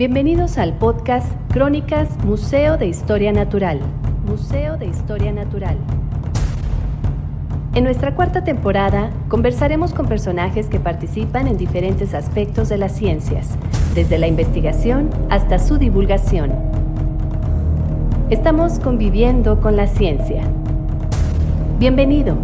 Bienvenidos al podcast Crónicas Museo de Historia Natural. Museo de Historia Natural. En nuestra cuarta temporada conversaremos con personajes que participan en diferentes aspectos de las ciencias, desde la investigación hasta su divulgación. Estamos conviviendo con la ciencia. Bienvenido.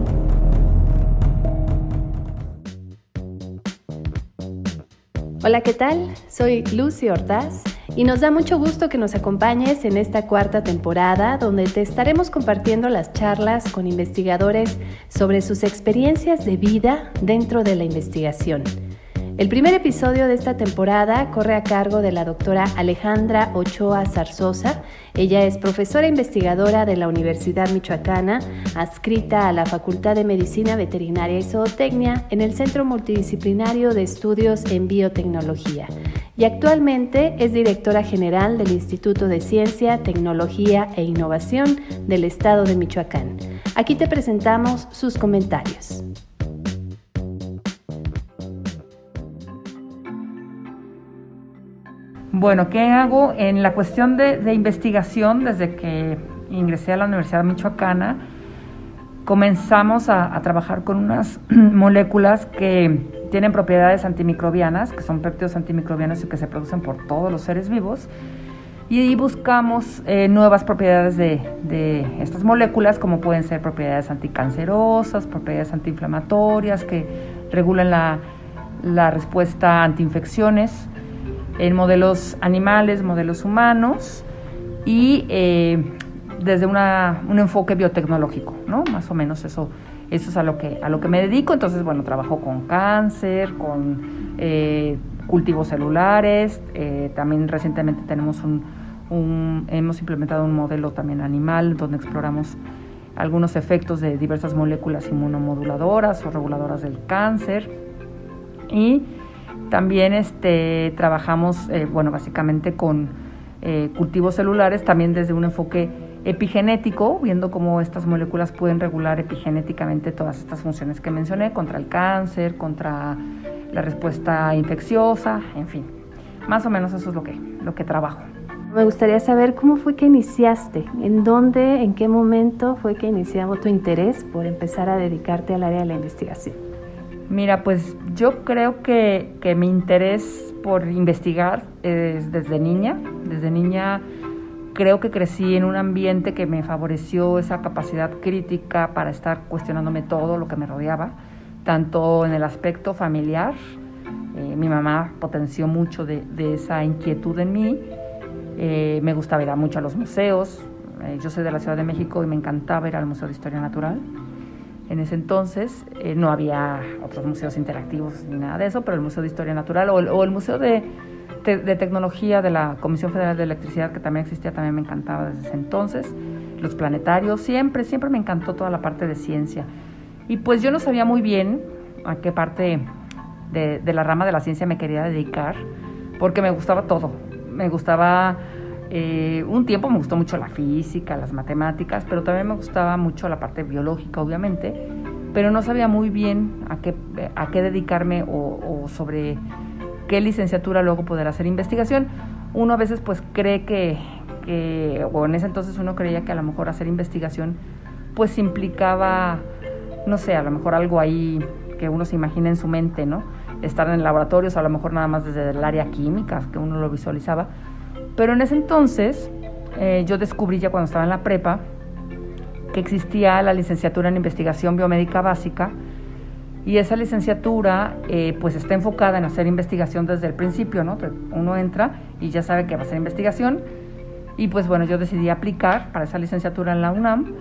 Hola, ¿qué tal? Soy Lucy Ordaz y nos da mucho gusto que nos acompañes en esta cuarta temporada donde te estaremos compartiendo las charlas con investigadores sobre sus experiencias de vida dentro de la investigación. El primer episodio de esta temporada corre a cargo de la doctora Alejandra Ochoa Zarzosa. Ella es profesora investigadora de la Universidad Michoacana, adscrita a la Facultad de Medicina Veterinaria y Zootecnia en el Centro Multidisciplinario de Estudios en Biotecnología. Y actualmente es directora general del Instituto de Ciencia, Tecnología e Innovación del Estado de Michoacán. Aquí te presentamos sus comentarios. Bueno, ¿qué hago? En la cuestión de, investigación, desde que ingresé a la Universidad Michoacana, comenzamos a, trabajar con unas moléculas que tienen propiedades antimicrobianas, que son péptidos antimicrobianos y que se producen por todos los seres vivos. Y buscamos eh, nuevas propiedades de, estas moléculas, como pueden ser propiedades anticancerosas, propiedades antiinflamatorias, que regulan la, la respuesta antiinfecciones en modelos animales, modelos humanos y eh, desde una, un enfoque biotecnológico, ¿no? Más o menos eso, eso es a lo, que, a lo que me dedico. Entonces, bueno, trabajo con cáncer, con eh, cultivos celulares, eh, también recientemente tenemos un, hemos implementado un modelo también animal donde exploramos algunos efectos de diversas moléculas inmunomoduladoras o reguladoras del cáncer y también este, trabajamos, eh, bueno, básicamente con eh, cultivos celulares, también desde un enfoque epigenético, viendo cómo estas moléculas pueden regular epigenéticamente todas estas funciones que mencioné, contra el cáncer, contra la respuesta infecciosa, en fin. Más o menos eso es lo que, lo que trabajo. Me gustaría saber cómo fue que iniciaste, en dónde, en qué momento fue que iniciamos tu interés por empezar a dedicarte al área de la investigación. Mira, pues yo creo que, mi interés por investigar es desde niña. Desde niña creo que crecí en un ambiente que me favoreció esa capacidad crítica para estar cuestionándome todo lo que me rodeaba, tanto en el aspecto familiar. Eh, mi mamá potenció mucho de, esa inquietud en mí. Eh, me gustaba ir mucho a los museos. Eh, yo soy de la Ciudad de México y me encantaba ir al Museo de Historia Natural. En ese entonces eh, no había otros museos interactivos ni nada de eso, pero el Museo de Historia Natural o, el Museo de, Tecnología de la Comisión Federal de Electricidad, que también existía, también me encantaba desde ese entonces. Los planetarios, siempre, siempre me encantó toda la parte de ciencia. Y pues yo no sabía muy bien a qué parte de, de la rama de la ciencia me quería dedicar, porque me gustaba todo. Me gustaba eh, un tiempo me gustó mucho la física, las matemáticas, pero también me gustaba mucho la parte biológica, obviamente, pero no sabía muy bien a qué, dedicarme o, sobre qué licenciatura luego poder hacer investigación. Uno a veces pues cree que, que, o en ese entonces uno creía que a lo mejor hacer investigación pues implicaba, no sé, a lo mejor algo ahí que uno se imagina en su mente, ¿no? Estar en laboratorios, a lo mejor nada más desde el área química, que uno lo visualizaba pero en ese entonces, eh, yo descubrí ya cuando estaba en la prepa que existía la licenciatura en investigación biomédica básica y esa licenciatura eh, pues está enfocada en hacer investigación desde el principio, ¿no? Uno entra y ya sabe que va a hacer investigación y pues bueno, yo decidí aplicar para esa licenciatura en la UNAM.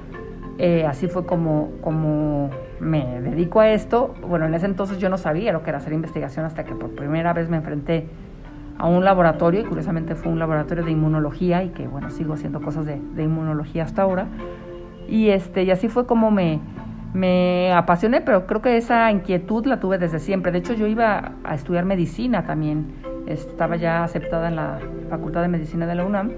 Eh, así fue como, como me dedico a esto. Bueno, en ese entonces yo no sabía lo que era hacer investigación hasta que por primera vez me enfrenté a un laboratorio, y curiosamente fue un laboratorio de inmunología, y que bueno, sigo haciendo cosas de, inmunología hasta ahora. Y, este, y así fue como me, me apasioné, pero creo que esa inquietud la tuve desde siempre. De hecho, yo iba a estudiar medicina también. Estaba ya aceptada en la Facultad de Medicina de la UNAM.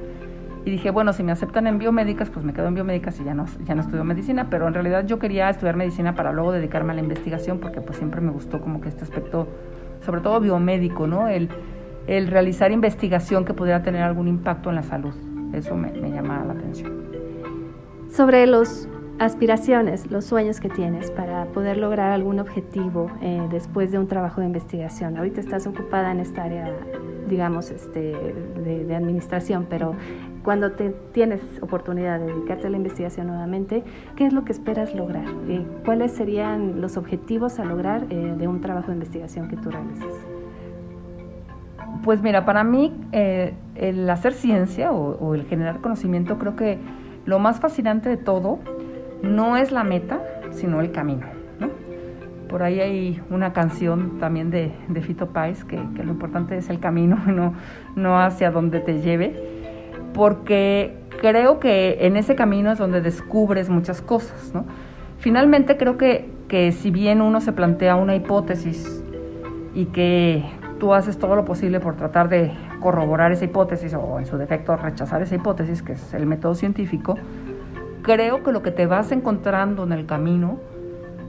Y dije, bueno, si me aceptan en biomédicas, pues me quedo en biomédicas y ya no, ya no estudio medicina. Pero en realidad yo quería estudiar medicina para luego dedicarme a la investigación, porque pues siempre me gustó como que este aspecto, sobre todo biomédico, ¿no? El, el realizar investigación que pudiera tener algún impacto en la salud. Eso me, llama la atención. Sobre los aspiraciones, los sueños que tienes para poder lograr algún objetivo eh, después de un trabajo de investigación. Ahorita estás ocupada en esta área, digamos, este, de, administración, pero cuando tienes oportunidad de dedicarte a la investigación nuevamente, ¿qué es lo que esperas lograr? Eh, ¿Cuáles serían los objetivos a lograr eh, de un trabajo de investigación que tú realices? Pues mira, para mí el hacer ciencia o, el generar conocimiento creo que lo más fascinante de todo no es la meta, sino el camino. ¿no? Por ahí hay una canción también de, de Fito Páez que, lo importante es el camino, no, no hacia donde te lleve, porque creo que en ese camino es donde descubres muchas cosas. Finalmente creo que, que si bien uno se plantea una hipótesis y que tú haces todo lo posible por tratar de corroborar esa hipótesis o en su defecto rechazar esa hipótesis, que es el método científico, creo que lo que te vas encontrando en el camino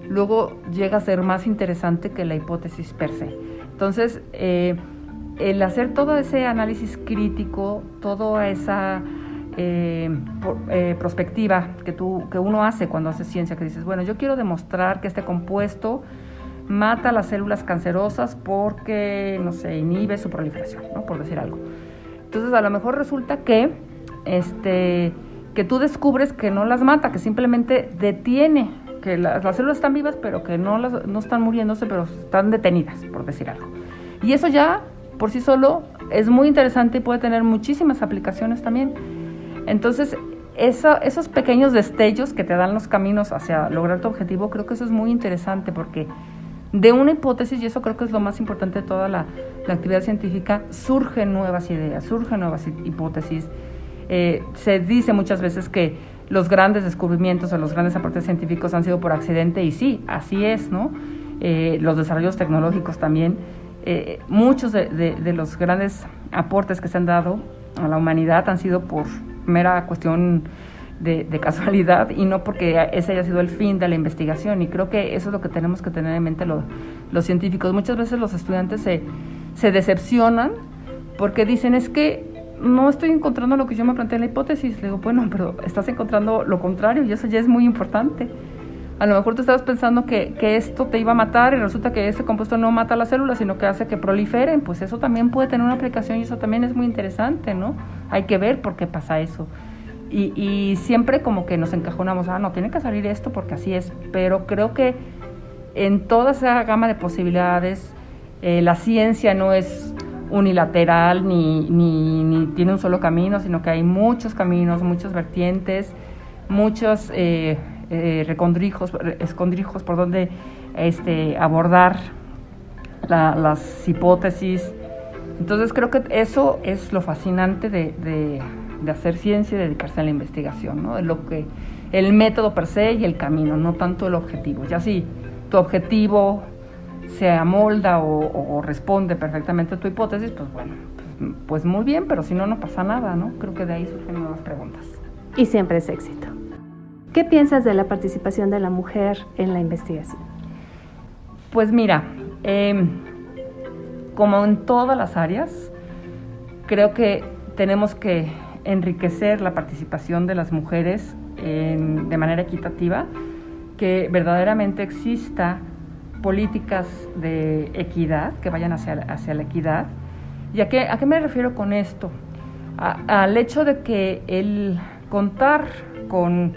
luego llega a ser más interesante que la hipótesis per se. Entonces, eh, el hacer todo ese análisis crítico, toda esa eh, eh, prospectiva que, tú, que uno hace cuando hace ciencia, que dices, bueno, yo quiero demostrar que este compuesto mata las células cancerosas porque, no sé, inhibe su proliferación, ¿no? por decir algo. Entonces, a lo mejor resulta que este, que tú descubres que no las mata, que simplemente detiene, que las, células están vivas, pero que no, las, no están muriéndose, pero están detenidas, por decir algo. Y eso ya por sí solo es muy interesante y puede tener muchísimas aplicaciones también. Entonces, esos pequeños destellos que te dan los caminos hacia lograr tu objetivo, creo que eso es muy interesante porque de una hipótesis, y eso creo que es lo más importante de toda la, actividad científica, surgen nuevas ideas, surgen nuevas hipótesis eh, se dice muchas veces que los grandes descubrimientos o los grandes aportes científicos han sido por accidente y sí, así es, ¿no? Eh, los desarrollos tecnológicos también. Eh, muchos de, los grandes aportes que se han dado a la humanidad han sido por mera cuestión de, casualidad y no porque ese haya sido el fin de la investigación. Y creo que eso es lo que tenemos que tener en mente los científicos. Muchas veces los estudiantes se, se decepcionan porque dicen es que no estoy encontrando lo que yo me planteé en la hipótesis. Le digo, bueno, pero estás encontrando lo contrario y eso ya es muy importante. A lo mejor tú estabas pensando que, que, esto te iba a matar y resulta que este compuesto no mata las células, sino que hace que proliferen. Pues eso también puede tener una aplicación y eso también es muy interesante, ¿no? Hay que ver por qué pasa eso. Y, y siempre como que nos encajonamos, ah, no, tiene que salir esto porque así es. Pero creo que en toda esa gama de posibilidades, eh, la ciencia no es unilateral ni, ni, tiene un solo camino, sino que hay muchos caminos, muchas vertientes, muchos eh, eh, recondrijos, escondrijos por donde este, abordar las hipótesis. Entonces creo que eso es lo fascinante de, de, hacer ciencia y dedicarse a la investigación, ¿no? lo que, el método per se y el camino, no tanto el objetivo. Ya si tu objetivo se amolda o, responde perfectamente a tu hipótesis, pues bueno, pues, muy bien, pero si no, no pasa nada, ¿no? Creo que de ahí surgen nuevas preguntas. Y siempre es éxito. ¿Qué piensas de la participación de la mujer en la investigación? Pues mira, em, como en todas las áreas, creo que tenemos que enriquecer la participación de las mujeres de manera equitativa, que verdaderamente exista políticas de equidad, que vayan hacia, hacia la equidad. ¿Y a qué, a qué me refiero con esto? al hecho de que el contar con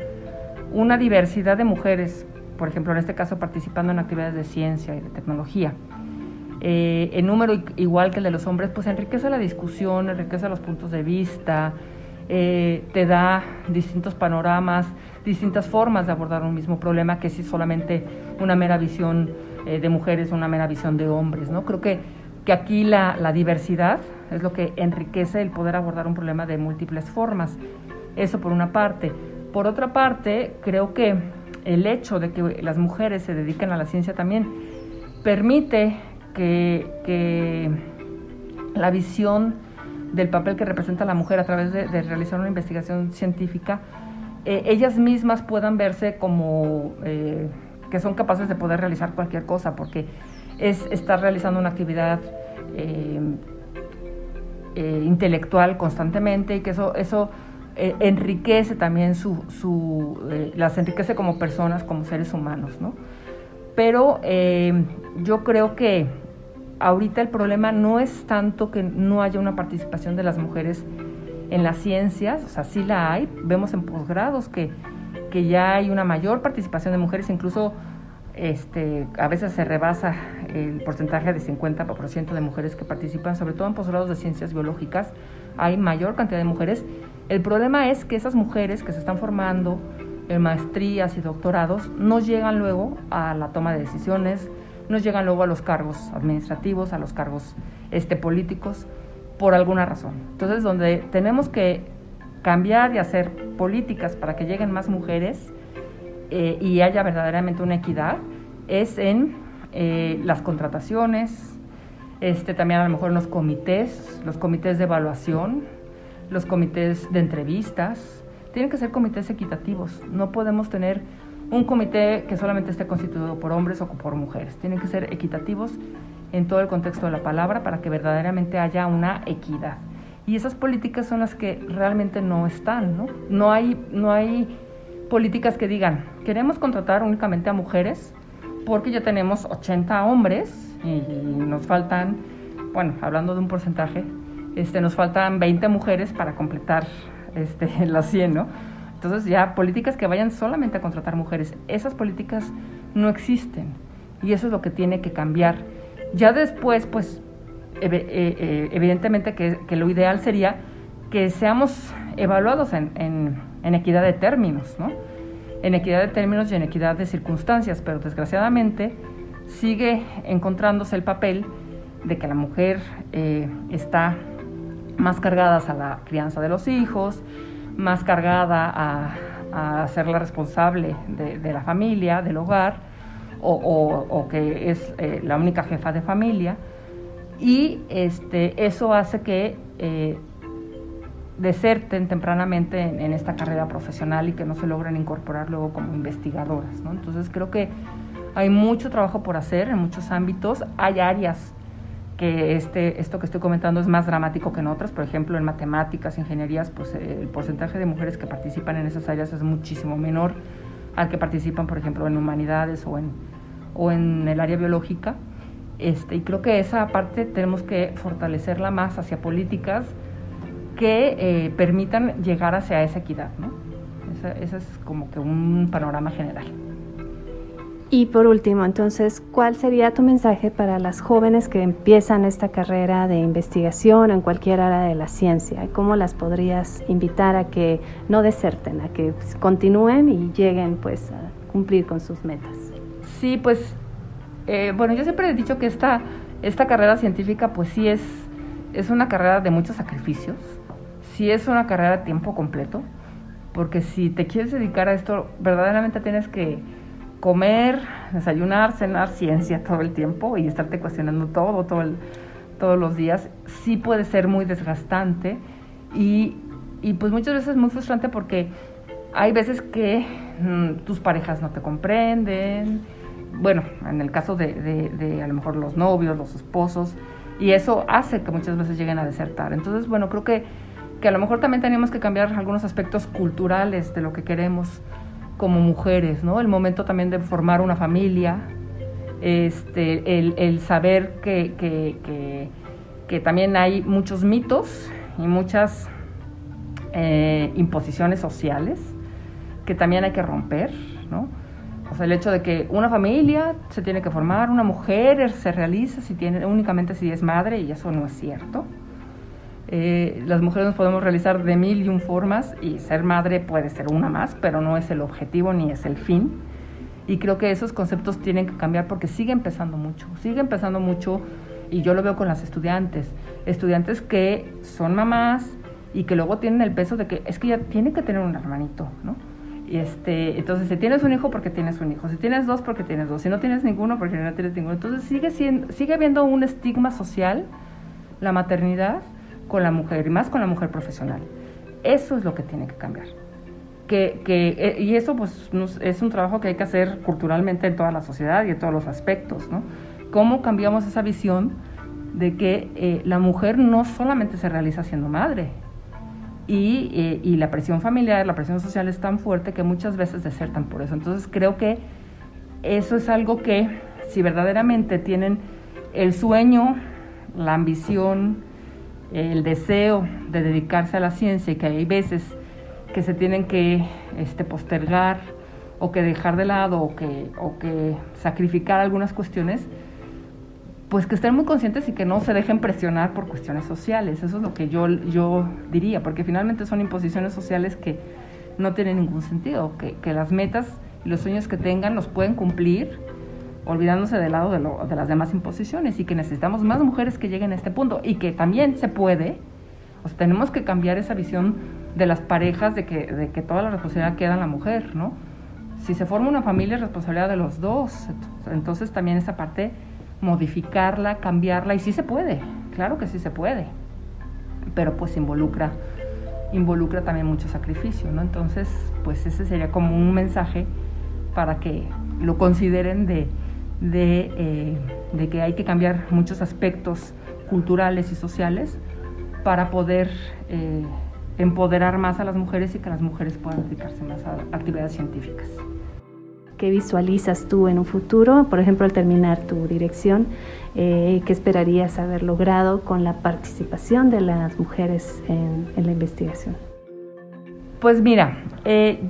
una diversidad de mujeres, por ejemplo, en este caso participando en actividades de ciencia y de tecnología, eh, en número igual que el de los hombres, pues enriquece la discusión, enriquece los puntos de vista, eh, te da distintos panoramas, distintas formas de abordar un mismo problema que si solamente una mera visión eh, de mujeres, una mera visión de hombres, ¿no? Creo que, que aquí la, diversidad es lo que enriquece el poder abordar un problema de múltiples formas. Eso por una parte. Por otra parte, creo que el hecho de que las mujeres se dediquen a la ciencia también permite que la visión del papel que representa la mujer a través de, realizar una investigación científica, eh, ellas mismas puedan verse como eh, que son capaces de poder realizar cualquier cosa, porque es estar realizando una actividad eh, intelectual constantemente y que eso, eso enriquece también su, su las enriquece como personas, como seres humanos, ¿no? Pero yo creo que ahorita el problema no es tanto que no haya una participación de las mujeres en las ciencias, o sea, sí la hay, vemos en posgrados que, que ya hay una mayor participación de mujeres, incluso este, a veces se rebasa el porcentaje de 50% de mujeres que participan, sobre todo en posgrados de ciencias biológicas, hay mayor cantidad de mujeres. El problema es que esas mujeres que se están formando en maestrías y doctorados no llegan luego a la toma de decisiones, no llegan luego a los cargos administrativos, a los cargos este, políticos, por alguna razón. Entonces, donde tenemos que cambiar y hacer políticas para que lleguen más mujeres eh, y haya verdaderamente una equidad, es en eh, las contrataciones, este, también a lo mejor en los comités, los comités de evaluación, los comités de entrevistas. Tienen que ser comités equitativos. No podemos tener un comité que solamente esté constituido por hombres o por mujeres. Tienen que ser equitativos en todo el contexto de la palabra para que verdaderamente haya una equidad. Y esas políticas son las que realmente no están, ¿no? No hay, no hay políticas que digan, queremos contratar únicamente a mujeres porque ya tenemos 80 hombres y nos faltan, bueno, hablando de un porcentaje, este, nos faltan 20 mujeres para completar este, las 100, ¿no? Entonces ya políticas que vayan solamente a contratar mujeres, esas políticas no existen y eso es lo que tiene que cambiar. Ya después, pues, eh, eh, evidentemente que, lo ideal sería que seamos evaluados en, en, equidad de términos, ¿no? En equidad de términos y en equidad de circunstancias, pero desgraciadamente sigue encontrándose el papel de que la mujer eh, está más cargada a la crianza de los hijos, más cargada a, a ser la responsable de, la familia, del hogar, o, que es eh, la única jefa de familia. Y este, eso hace que eh, deserten tempranamente en, esta carrera profesional y que no se logren incorporar luego como investigadoras. Entonces creo que hay mucho trabajo por hacer en muchos ámbitos. Hay áreas que este, esto que estoy comentando es más dramático que en otras. Por ejemplo, en matemáticas, ingenierías, pues eh, el porcentaje de mujeres que participan en esas áreas es muchísimo menor al que participan, por ejemplo, en humanidades o en, o en el área biológica. Este, y creo que esa parte tenemos que fortalecerla más hacia políticas que eh, permitan llegar hacia esa equidad. ¿no? ese es como que un panorama general. Y por último, entonces, ¿cuál sería tu mensaje para las jóvenes que empiezan esta carrera de investigación en cualquier área de la ciencia? ¿Cómo las podrías invitar a que no deserten, a que continúen y lleguen pues a cumplir con sus metas? Sí, pues, eh, bueno, yo siempre he dicho que esta, esta carrera científica pues sí es, es una carrera de muchos sacrificios, sí es una carrera de tiempo completo, porque si te quieres dedicar a esto, verdaderamente tienes que comer, desayunar, cenar ciencia todo el tiempo y estarte cuestionando todo, todo todos los días, sí puede ser muy desgastante y, y, pues muchas veces muy frustrante porque hay veces que mm, tus parejas no te comprenden, bueno, en el caso de, de, de, a lo mejor los novios, los esposos, y eso hace que muchas veces lleguen a desertar. Entonces, bueno, creo que, que a lo mejor también tenemos que cambiar algunos aspectos culturales de lo que queremos como mujeres, ¿no? El momento también de formar una familia, este, el, saber que, que, también hay muchos mitos y muchas eh, imposiciones sociales que también hay que romper. O sea, el hecho de que una familia se tiene que formar, una mujer se realiza si tiene, únicamente si es madre, y eso no es cierto. Eh, las mujeres nos podemos realizar de mil y un formas y ser madre puede ser una más, pero no es el objetivo ni es el fin. Y creo que esos conceptos tienen que cambiar porque sigue empezando mucho, sigue empezando mucho y yo lo veo con las estudiantes, estudiantes que son mamás y que luego tienen el peso de que es que ya tiene que tener un hermanito, ¿no? Y este, entonces, si tienes un hijo, porque tienes un hijo. Si tienes dos, porque tienes dos. Si no tienes ninguno, porque no tienes ninguno. Entonces, sigue, siendo, sigue habiendo un estigma social, la maternidad, con la mujer y más con la mujer profesional. Eso es lo que tiene que cambiar. Que, que, eh, y eso pues es un trabajo que hay que hacer culturalmente en toda la sociedad y en todos los aspectos, ¿no? ¿Cómo cambiamos esa visión de que eh, la mujer no solamente se realiza siendo madre, y, eh, y, la presión familiar, la presión social es tan fuerte que muchas veces desertan por eso. Entonces creo que eso es algo que si verdaderamente tienen el sueño, la ambición, el deseo de dedicarse a la ciencia y que hay veces que se tienen que este, postergar o que dejar de lado o que, o que sacrificar algunas cuestiones, pues que estén muy conscientes y que no se dejen presionar por cuestiones sociales. Eso es lo que yo, yo diría, porque finalmente son imposiciones sociales que no tienen ningún sentido, que, que las metas y los sueños que tengan los pueden cumplir olvidándose del lado de, lo, las demás imposiciones y que necesitamos más mujeres que lleguen a este punto y que también se puede, tenemos que cambiar esa visión de las parejas de que, de toda la responsabilidad queda en la mujer, ¿no? Si se forma una familia es responsabilidad de los dos, entonces también esa parte modificarla, cambiarla y sí se puede, claro que sí se puede, pero pues involucra involucra también mucho sacrificio, ¿no? Entonces, pues ese sería como un mensaje para que lo consideren de, de, eh, que hay que cambiar muchos aspectos culturales y sociales para poder eh, empoderar más a las mujeres y que las mujeres puedan dedicarse más a actividades científicas. ¿Qué visualizas tú en un futuro? Por ejemplo, al terminar tu dirección, eh, ¿qué esperarías haber logrado con la participación de las mujeres en, la investigación? Pues mira,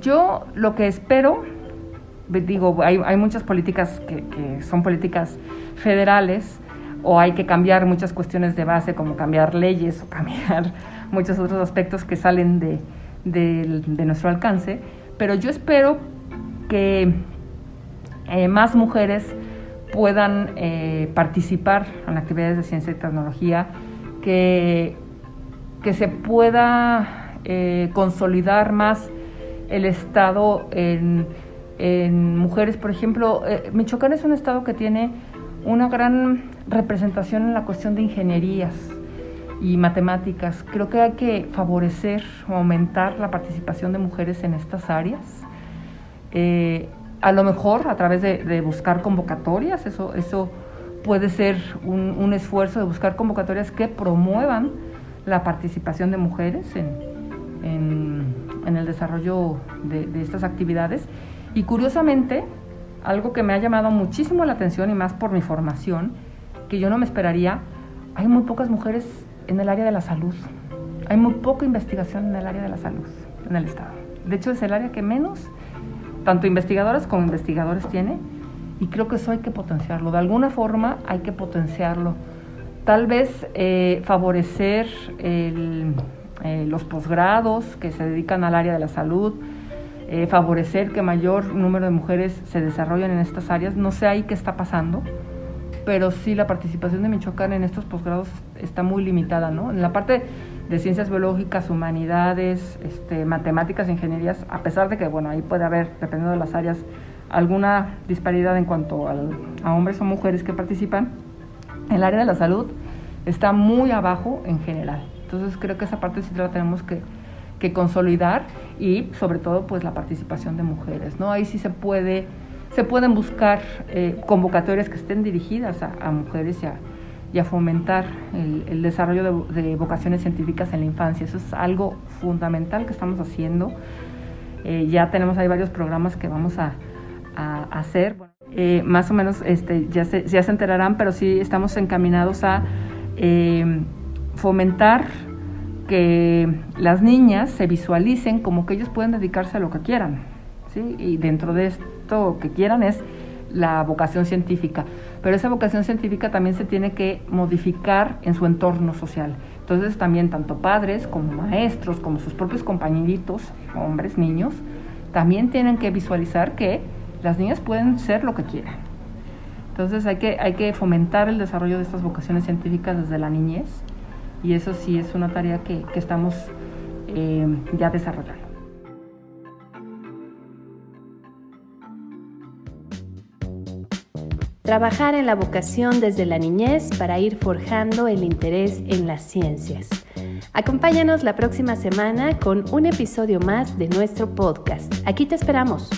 yo lo que espero digo, hay, hay muchas políticas que, son políticas federales o hay que cambiar muchas cuestiones de base como cambiar leyes o cambiar muchos otros aspectos que salen de, de, de nuestro alcance, pero yo espero que eh, más mujeres puedan eh, participar en actividades de ciencia y tecnología, que, que se pueda eh, consolidar más el Estado en en mujeres. Por ejemplo, eh, Michoacán es un estado que tiene una gran representación en la cuestión de ingenierías y matemáticas. Creo que hay que favorecer o aumentar la participación de mujeres en estas áreas. Eh, a lo mejor a través de, buscar convocatorias, eso, eso puede ser un, esfuerzo de buscar convocatorias que promuevan la participación de mujeres en, en, el desarrollo de, de estas actividades y curiosamente, algo que me ha llamado muchísimo la atención y más por mi formación, que yo no me esperaría, hay muy pocas mujeres en el área de la salud. Hay muy poca investigación en el área de la salud en el Estado. De hecho, es el área que menos, tanto investigadoras como investigadores tiene, y creo que eso hay que potenciarlo. De alguna forma hay que potenciarlo. Tal vez eh, favorecer eh, los posgrados que se dedican al área de la salud, eh, favorecer que mayor número de mujeres se desarrollen en estas áreas. No sé ahí qué está pasando, pero sí la participación de Michoacán en estos posgrados está muy limitada, ¿no? En la parte de ciencias biológicas, humanidades, este, matemáticas, ingenierías, a pesar de que, bueno, ahí puede haber, dependiendo de las áreas, alguna disparidad en cuanto a hombres o mujeres que participan, el área de la salud está muy abajo en general. Entonces creo que esa parte sí la tenemos que que consolidar y sobre todo pues la participación de mujeres, ¿no? Ahí sí se puede, se pueden buscar eh, convocatorias que estén dirigidas a, mujeres y a, fomentar el, desarrollo de, vocaciones científicas en la infancia. Eso es algo fundamental que estamos haciendo. Eh, ya tenemos ahí varios programas que vamos a, hacer. Eh, más o menos este, ya, se, ya se enterarán, pero sí estamos encaminados a fomentar que las niñas se visualicen como que ellos pueden dedicarse a lo que quieran, ¿sí? Y dentro de esto que quieran es la vocación científica, pero esa vocación científica también se tiene que modificar en su entorno social. Entonces también tanto padres como maestros, como sus propios compañeritos, hombres, niños, también tienen que visualizar que las niñas pueden ser lo que quieran. Entonces hay que, hay que fomentar el desarrollo de estas vocaciones científicas desde la niñez y eso sí es una tarea que, estamos eh, ya desarrollando. Trabajar en la vocación desde la niñez para ir forjando el interés en las ciencias. Acompáñanos la próxima semana con un episodio más de nuestro podcast. Aquí te esperamos.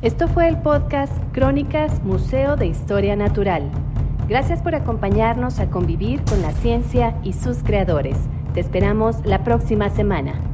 Esto fue el podcast Crónicas Museo de Historia Natural. Gracias por acompañarnos a convivir con la ciencia y sus creadores. Te esperamos la próxima semana.